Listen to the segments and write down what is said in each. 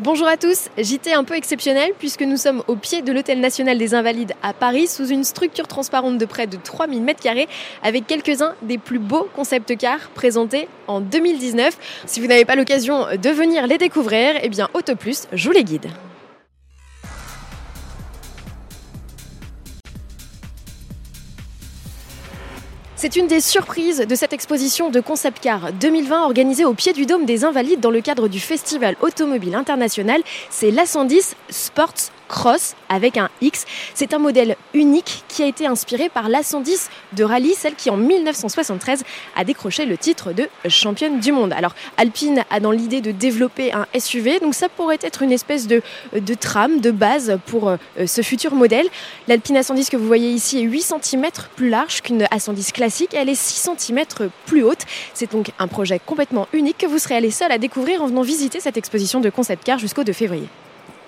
Bonjour à tous, JT un peu exceptionnel puisque nous sommes au pied de l'Hôtel National des Invalides à Paris sous une structure transparente de près de 3000 m2 avec quelques-uns des plus beaux concept cars présentés en 2019. Si vous n'avez pas l'occasion de venir les découvrir, eh bien Autoplus, je vous les guide. C'est une des surprises de cette exposition de Concept Car 2020 organisée au pied du Dôme des Invalides dans le cadre du Festival Automobile International. C'est l'A110 Sports Cross avec un X. C'est un modèle unique qui a été inspiré par l'A110 de rallye, celle qui en 1973 a décroché le titre de championne du monde. Alors Alpine a dans l'idée de développer un SUV, donc ça pourrait être une espèce de, de trame, de base pour euh, ce futur modèle. L'Alpine A110 que vous voyez ici est 8 cm plus large qu'une A110 classique, elle est 6 cm plus haute. C'est donc un projet complètement unique que vous serez allé seul à découvrir en venant visiter cette exposition de concept car jusqu'au 2 février.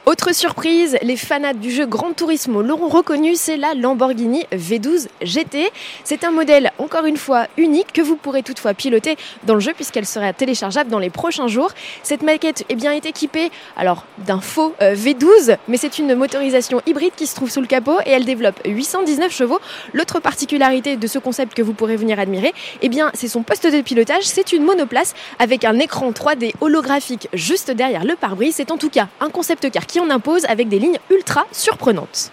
Autre surprise, les fanats du jeu Grand Turismo l'auront reconnu, c'est la Lamborghini V12 GT. C'est un modèle, encore une fois, unique que vous pourrez toutefois piloter dans le jeu puisqu'elle sera téléchargeable dans les prochains jours. Cette maquette est bien, équipée alors d'un faux euh, V12, mais c'est une motorisation hybride qui se trouve sous le capot et elle développe 819 chevaux. L'autre particularité de ce concept que vous pourrez venir admirer, eh bien, c'est son poste de pilotage. C'est une monoplace avec un écran 3D holographique juste derrière le pare-brise. C'est en tout cas un concept car qui on impose avec des lignes ultra surprenantes.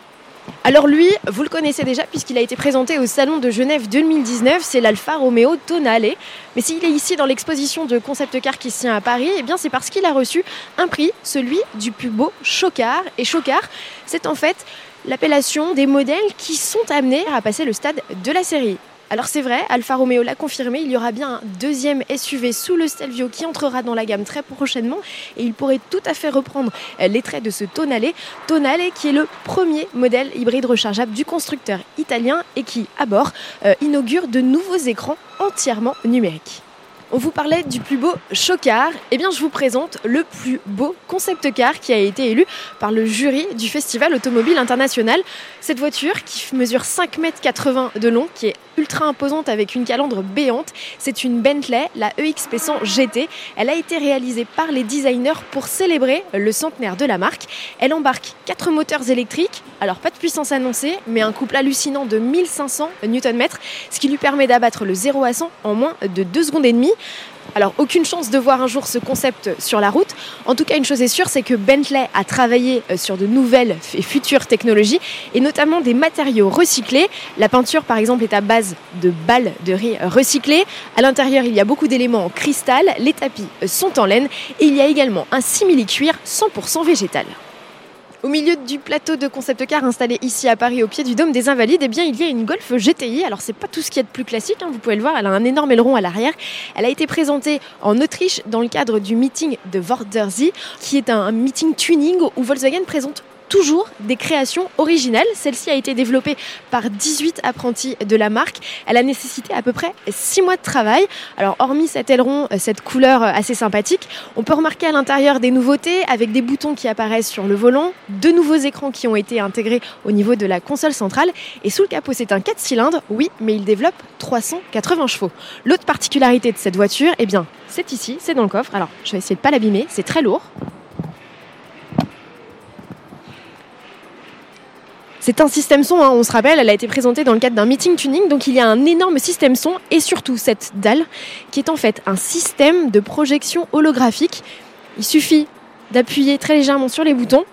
Alors lui, vous le connaissez déjà puisqu'il a été présenté au Salon de Genève 2019, c'est l'Alfa Romeo Tonale. Mais s'il est ici dans l'exposition de concept car qui se tient à Paris, eh c'est parce qu'il a reçu un prix, celui du plus beau chocard. Et chocard, c'est en fait l'appellation des modèles qui sont amenés à passer le stade de la série. Alors c'est vrai, Alfa Romeo l'a confirmé, il y aura bien un deuxième SUV sous le Stelvio qui entrera dans la gamme très prochainement et il pourrait tout à fait reprendre les traits de ce Tonale. Tonale qui est le premier modèle hybride rechargeable du constructeur italien et qui, à bord, euh, inaugure de nouveaux écrans entièrement numériques. On vous parlait du plus beau chocard. Eh bien, je vous présente le plus beau concept car qui a été élu par le jury du Festival Automobile International. Cette voiture qui mesure 5,80 m de long, qui est ultra imposante avec une calandre béante, c'est une Bentley, la EXP 100 GT. Elle a été réalisée par les designers pour célébrer le centenaire de la marque. Elle embarque 4 moteurs électriques, alors pas de puissance annoncée, mais un couple hallucinant de 1500 Nm, ce qui lui permet d'abattre le 0 à 100 en moins de 2 secondes et demie. Alors, aucune chance de voir un jour ce concept sur la route. En tout cas, une chose est sûre, c'est que Bentley a travaillé euh, sur de nouvelles et futures technologies, et notamment des matériaux recyclés. La peinture, par exemple, est à base de balles de riz recyclées. À l'intérieur, il y a beaucoup d'éléments en cristal. Les tapis sont en laine, et il y a également un simili-cuir 100% végétal. Au milieu du plateau de concept car installé ici à Paris au pied du Dôme des Invalides, eh bien, il y a une Golf GTI. Alors c'est pas tout ce qui est de plus classique, hein, vous pouvez le voir, elle a un énorme aileron à l'arrière. Elle a été présentée en Autriche dans le cadre du meeting de Wörthersee, qui est un meeting tuning où Volkswagen présente toujours des créations originales. Celle-ci a été développée par 18 apprentis de la marque. Elle a nécessité à peu près 6 mois de travail. Alors hormis cet aileron, euh, cette couleur euh, assez sympathique, on peut remarquer à l'intérieur des nouveautés avec des boutons qui apparaissent sur le volant, de nouveaux écrans qui ont été intégrés au niveau de la console centrale et sous le capot c'est un 4 cylindres, oui, mais il développe 380 chevaux. L'autre particularité de cette voiture, eh bien, c'est ici, c'est dans le coffre. Alors, je vais essayer de pas l'abîmer, c'est très lourd. C'est un système son, hein, on se rappelle, elle a été présentée dans le cadre d'un meeting tuning, donc il y a un énorme système son et surtout cette dalle qui est en fait un système de projection holographique. Il suffit d'appuyer très légèrement sur les boutons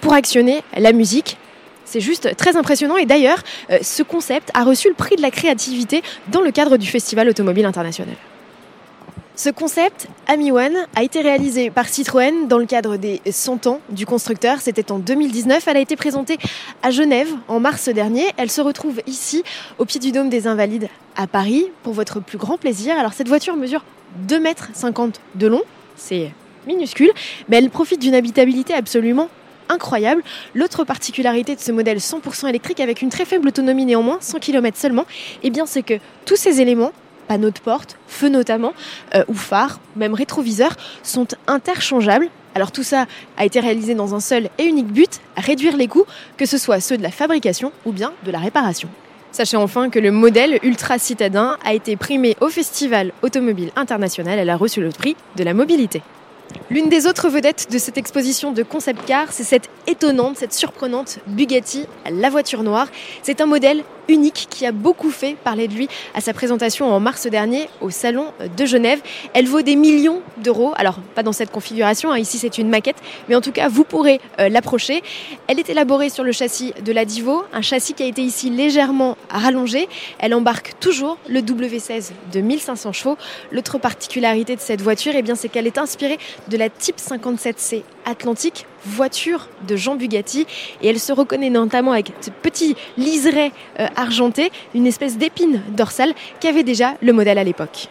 pour actionner la musique. C'est juste très impressionnant et d'ailleurs, euh, ce concept a reçu le prix de la créativité dans le cadre du Festival Automobile International. Ce concept, Ami One, a été réalisé par Citroën dans le cadre des 100 ans du constructeur. C'était en 2019. Elle a été présentée à Genève en mars dernier. Elle se retrouve ici, au pied du Dôme des Invalides, à Paris, pour votre plus grand plaisir. Alors, cette voiture mesure 2,50 mètres de long. C'est minuscule, mais elle profite d'une habitabilité absolument incroyable. L'autre particularité de ce modèle 100% électrique avec une très faible autonomie néanmoins, 100 km seulement, eh bien c'est que tous ces éléments panneaux de porte, feux notamment, euh, ou phares, même rétroviseurs, sont interchangeables. Alors tout ça a été réalisé dans un seul et unique but, réduire les coûts, que ce soit ceux de la fabrication ou bien de la réparation. Sachez enfin que le modèle ultra citadin a été primé au Festival Automobile International. Elle a reçu le prix de la mobilité. L'une des autres vedettes de cette exposition de concept car, c'est cette étonnante, cette surprenante Bugatti, la voiture noire. C'est un modèle unique qui a beaucoup fait parler de lui à sa présentation en mars dernier au Salon de Genève. Elle vaut des millions d'euros. Alors, pas dans cette configuration, hein. ici c'est une maquette, mais en tout cas, vous pourrez euh, l'approcher. Elle est élaborée sur le châssis de la Divo, un châssis qui a été ici légèrement rallongé. Elle embarque toujours le W16 de 1500 chevaux. L'autre particularité de cette voiture, eh bien, c'est qu'elle est inspirée de la Type 57C Atlantique, voiture de Jean Bugatti. Et elle se reconnaît notamment avec ce petit liseré euh, argenté, une espèce d'épine dorsale qu'avait déjà le modèle à l'époque.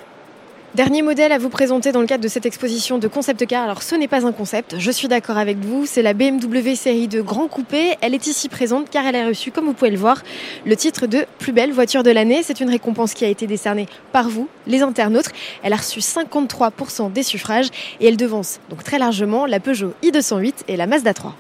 Dernier modèle à vous présenter dans le cadre de cette exposition de concept car. Alors ce n'est pas un concept, je suis d'accord avec vous, c'est la BMW série de Grand Coupé. Elle est ici présente car elle a reçu, comme vous pouvez le voir, le titre de plus belle voiture de l'année. C'est une récompense qui a été décernée par vous, les internautes. Elle a reçu 53% des suffrages et elle devance donc très largement la Peugeot i208 et la Mazda 3.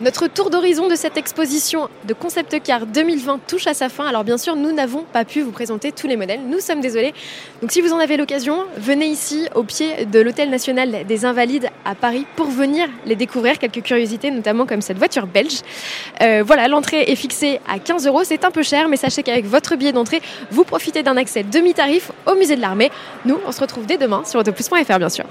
Notre tour d'horizon de cette exposition de Concept Car 2020 touche à sa fin. Alors bien sûr, nous n'avons pas pu vous présenter tous les modèles. Nous sommes désolés. Donc si vous en avez l'occasion, venez ici au pied de l'Hôtel National des Invalides à Paris pour venir les découvrir. Quelques curiosités, notamment comme cette voiture belge. Euh, voilà, l'entrée est fixée à 15 euros. C'est un peu cher, mais sachez qu'avec votre billet d'entrée, vous profitez d'un accès demi-tarif au musée de l'armée. Nous, on se retrouve dès demain sur autoplus.fr bien sûr.